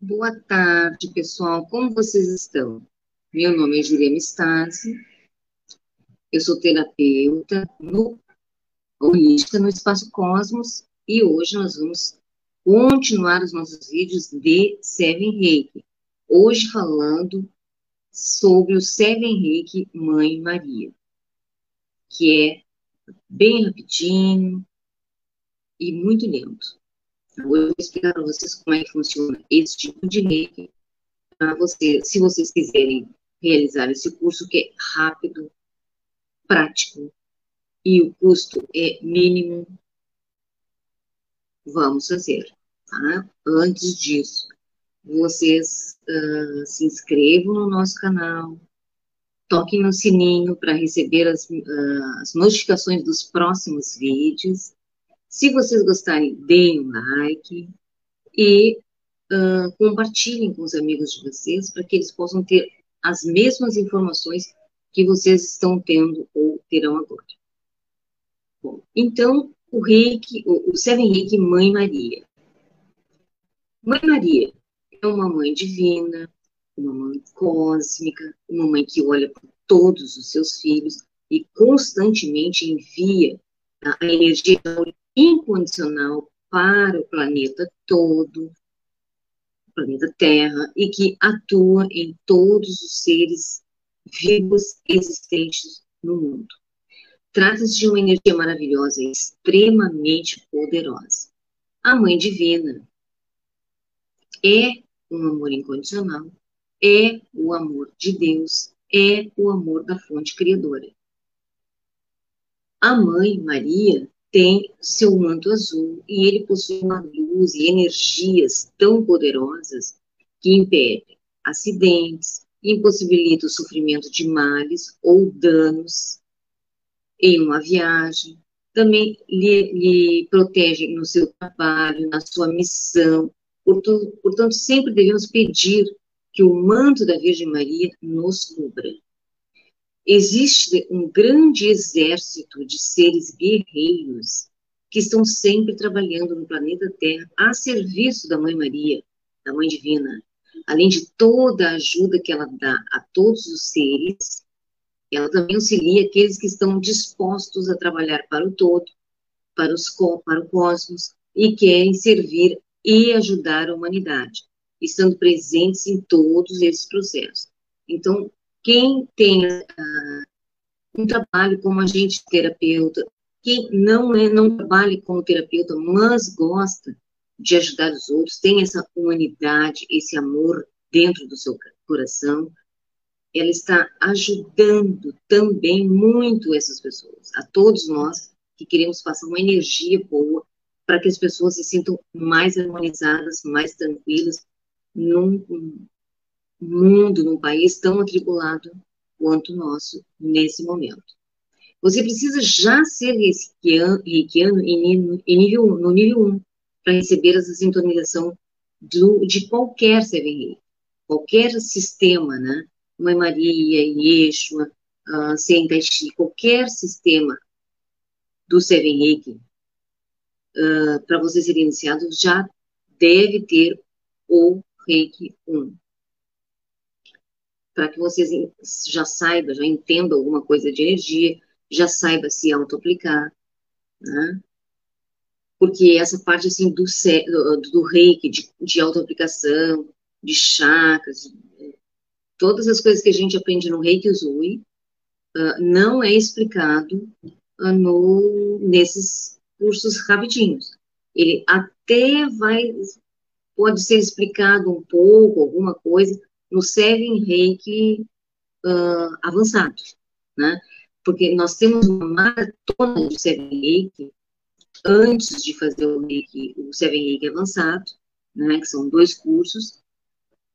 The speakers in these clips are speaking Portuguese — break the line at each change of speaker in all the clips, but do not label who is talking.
Boa tarde, pessoal. Como vocês estão? Meu nome é Juliana Stasi. Eu sou terapeuta no holística no Espaço Cosmos e hoje nós vamos continuar os nossos vídeos de Seven Reiki. Hoje falando sobre o Seven Reiki Mãe Maria, que é bem rapidinho e muito lento. Eu vou explicar para vocês como é que funciona esse tipo de reiki, para você, se vocês quiserem realizar esse curso que é rápido, prático e o custo é mínimo, vamos fazer. Tá? Antes disso, vocês uh, se inscrevam no nosso canal, toquem no sininho para receber as, uh, as notificações dos próximos vídeos se vocês gostarem, deem um like e uh, compartilhem com os amigos de vocês para que eles possam ter as mesmas informações que vocês estão tendo ou terão agora. Bom, então, o reiki, o, o Seven Reiki Mãe Maria. Mãe Maria é uma mãe divina, uma mãe cósmica, uma mãe que olha por todos os seus filhos e constantemente envia a energia incondicional para o planeta todo, o planeta Terra, e que atua em todos os seres vivos existentes no mundo. Trata-se de uma energia maravilhosa extremamente poderosa. A Mãe Divina é um amor incondicional, é o amor de Deus, é o amor da fonte criadora. A Mãe Maria tem seu manto azul e ele possui uma luz e energias tão poderosas que impedem acidentes, impossibilita o sofrimento de males ou danos em uma viagem, também lhe, lhe protege no seu trabalho, na sua missão. Portanto, portanto, sempre devemos pedir que o manto da Virgem Maria nos cubra. Existe um grande exército de seres guerreiros que estão sempre trabalhando no planeta Terra a serviço da Mãe Maria, da Mãe Divina. Além de toda a ajuda que ela dá a todos os seres, ela também auxilia aqueles que estão dispostos a trabalhar para o todo, para, os, para o cosmos, e querem servir e ajudar a humanidade, estando presentes em todos esses processos. Então, quem tem uh, um trabalho como agente terapeuta, quem não é, não trabalha como terapeuta, mas gosta de ajudar os outros, tem essa humanidade, esse amor dentro do seu coração, ela está ajudando também muito essas pessoas, a todos nós que queremos passar uma energia boa para que as pessoas se sintam mais harmonizadas, mais tranquilas, num, mundo, num país tão atribulado quanto o nosso nesse momento. Você precisa já ser reikiano, em, nível, no nível 1 para receber essa sintonização do, de qualquer Seven qualquer sistema, né? Mãe Maria, Yeshua, uh, Sentai Chi, qualquer sistema do Seven Reiki, uh, para você ser iniciado, já deve ter o Reiki 1 para que vocês já saibam, já entendam alguma coisa de energia, já saiba se auto-aplicar, né? Porque essa parte, assim, do, do, reiki, de, de auto-aplicação, de chakras, todas as coisas que a gente aprende no reiki Uzui, uh, não é explicado uh, no, nesses cursos rapidinhos. Ele até vai, pode ser explicado um pouco, alguma coisa, no Seven Reiki uh, avançado, né? Porque nós temos uma maratona de Seven Reiki antes de fazer o Reiki, o Seven Reiki avançado, né? Que são dois cursos.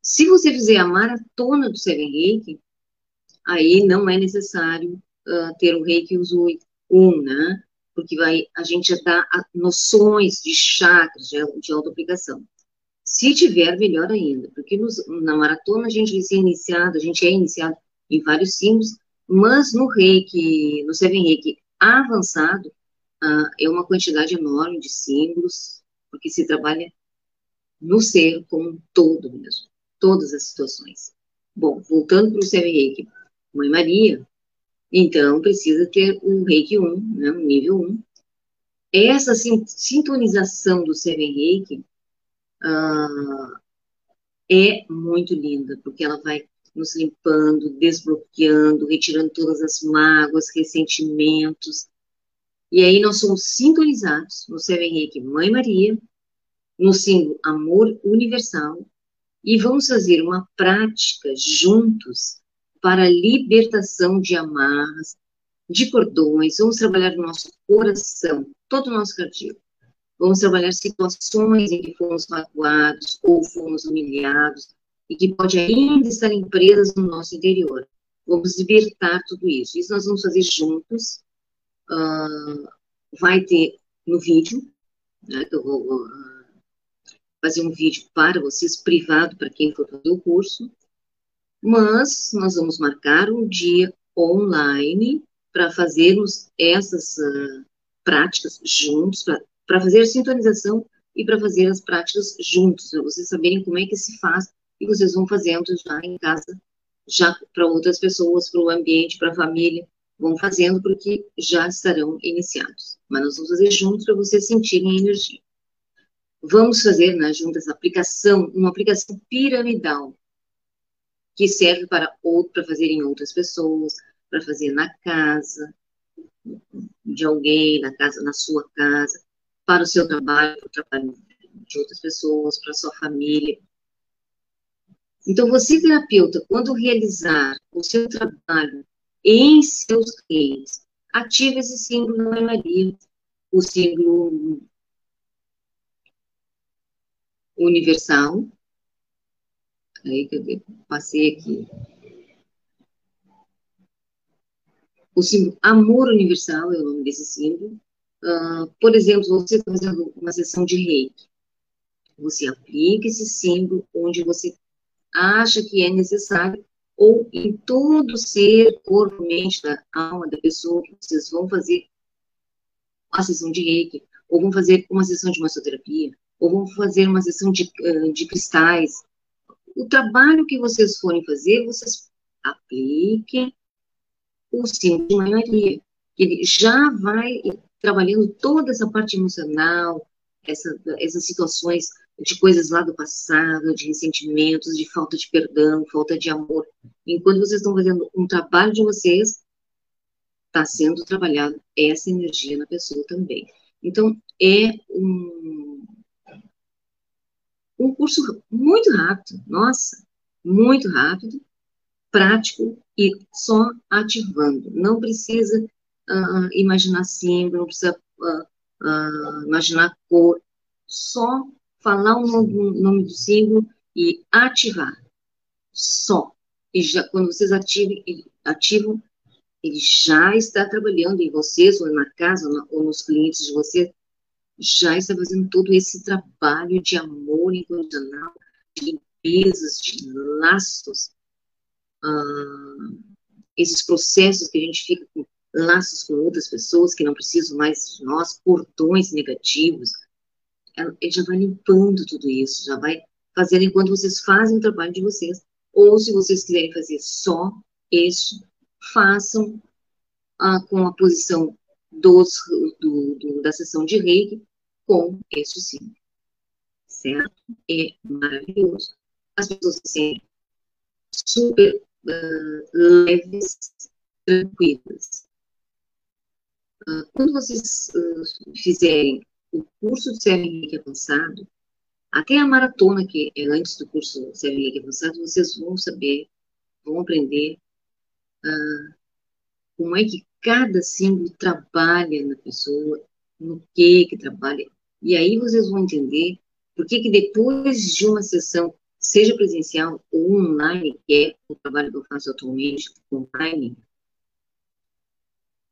Se você fizer a maratona do Seven Reiki, aí não é necessário uh, ter o Reiki Usui 1, né? Porque vai, a gente já dá noções de chakras, de, de auto-aplicação. Se tiver, melhor ainda, porque nos, na maratona a gente vai iniciado, a gente é iniciado em vários símbolos, mas no reiki, no Seven Reiki avançado, ah, é uma quantidade enorme de símbolos, porque se trabalha no ser como um todo mesmo, todas as situações. Bom, voltando para o Seven Reiki, Mãe Maria, então precisa ter o Reiki 1, né, o nível 1. Essa sintonização do Seven Reiki uh, é muito linda, porque ela vai nos limpando, desbloqueando, retirando todas as mágoas, ressentimentos. E aí nós somos sintonizados no Seven Reiki Mãe Maria, no símbolo Amor Universal, e vamos fazer uma prática juntos para a libertação de amarras, de cordões, vamos trabalhar no nosso coração, todo o nosso cardíaco. Vamos trabalhar situações em que fomos magoados ou fomos humilhados e que pode ainda estar presas no nosso interior. Vamos libertar tudo isso. Isso nós vamos fazer juntos. Uh, vai ter no vídeo, né, eu vou uh, fazer um vídeo para vocês, privado, para quem for fazer o curso. Mas nós vamos marcar um dia online para fazermos essas uh, práticas juntos, para fazer a sintonização e para fazer as práticas juntos, para vocês saberem como é que se faz e vocês vão fazendo já em casa, já para outras pessoas, para o ambiente, para a família, vão fazendo porque já estarão iniciados. Mas nós vamos fazer juntos para vocês sentirem a energia. Vamos fazer né, juntas aplicação, uma aplicação piramidal, que serve para, outro, para fazer em outras pessoas, para fazer na casa de alguém, na casa, na sua casa, para o seu trabalho, para o trabalho de outras pessoas, para a sua família. Então, você, terapeuta, quando realizar o seu trabalho em seus reis, ative esse símbolo da Mãe Maria, o símbolo universal. Aí eu passei aqui. O símbolo amor universal é o nome desse símbolo. Por exemplo, você está fazendo uma sessão de reiki. Você aplica esse símbolo onde você acha que é necessário, ou em todo ser, corpo, mente, da alma da pessoa, que vocês vão fazer a sessão de reiki, ou vão fazer uma sessão de massoterapia, ou vão fazer uma sessão de, de cristais. O trabalho que vocês forem fazer, vocês apliquem o símbolo de maioria, que ele já vai trabalhando toda essa parte emocional, essa, essas situações de coisas lá do passado, de ressentimentos, de falta de perdão, falta de amor. Enquanto vocês estão fazendo um trabalho de vocês, está sendo trabalhado essa energia na pessoa também. Então, é um, um curso muito rápido, nossa, muito rápido, prático e só ativando. Não precisa uh, imaginar símbolo, não precisa uh, imaginar cor, só falar o nome, nome, do símbolo e ativar. Só. E já, quando vocês ativem, ativam, ele já está trabalhando em vocês, ou na casa, ou, na, ou nos clientes de vocês, já está fazendo todo esse trabalho de amor incondicional, de limpezas, de laços, uh, esses processos que a gente fica com laços com outras pessoas que não precisam mais de nós, portões negativos. Ele já vai limpando tudo isso, já vai fazendo enquanto vocês fazem o trabalho de vocês. Ou se vocês quiserem fazer só isso, façam ah, com a posição dos, do, do, da sessão de reiki com este sim. Certo? É maravilhoso. As pessoas se sentem super uh, leves, tranquilas. Ah, quando vocês uh, fizerem o curso de CRM avançado, até a maratona que é antes do curso CRM avançado, vocês vão saber, vão aprender uh, como é que cada símbolo trabalha na pessoa, no que que trabalha. E aí vocês vão entender por que que depois de uma sessão, seja presencial ou online, que é o trabalho que eu faço atualmente online,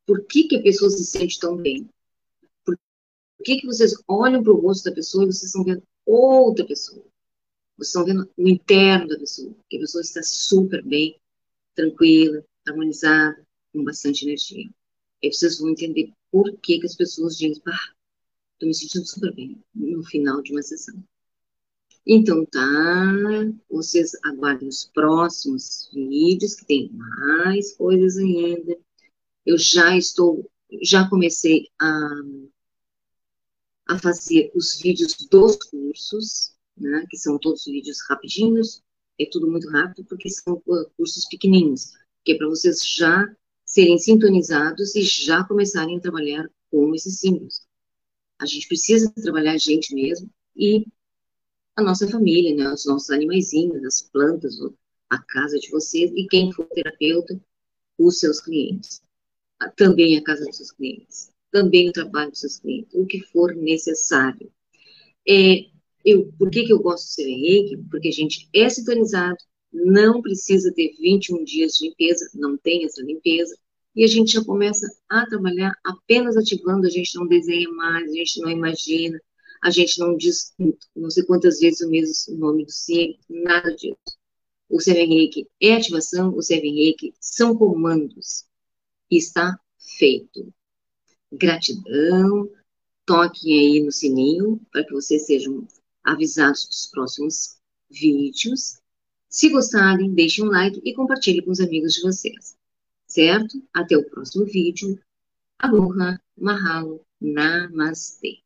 por que, que a pessoa se sente tão bem? Por que, que vocês olham para o rosto da pessoa e vocês estão vendo outra pessoa? Vocês estão vendo o interno da pessoa, que a pessoa está super bem, tranquila, harmonizada, com bastante energia. Aí vocês vão entender por que, que as pessoas dizem, ah, estou me sentindo super bem no final de uma sessão. Então tá, vocês aguardem os próximos vídeos, que tem mais coisas ainda. Eu já estou, já comecei a, a fazer os vídeos dos cursos, né, que são todos vídeos rapidinhos, é tudo muito rápido, porque são cursos pequenininhos, que é para vocês já serem sintonizados e já começarem a trabalhar com esses símbolos. A gente precisa trabalhar a gente mesmo e a nossa família, né, os nossos animaizinhos, as plantas, a casa de vocês e quem for terapeuta, os seus clientes. Também a casa dos seus clientes, também o trabalho dos seus clientes, o que for necessário. É, eu, por que, que eu gosto de ser reiki? Porque a gente é sintonizado, não precisa ter 21 dias de limpeza, não tem essa limpeza, e a gente já começa a trabalhar apenas ativando, a gente não desenha mais, a gente não imagina, a gente não diz não sei quantas vezes o mesmo nome do Sim, nada disso. O Reiki é ativação, o Reiki são comandos. Está feito. Gratidão, toquem aí no sininho para que vocês sejam avisados dos próximos vídeos. Se gostarem, deixem um like e compartilhem com os amigos de vocês. Certo? Até o próximo vídeo. Aloha, Mahalo, Namastê.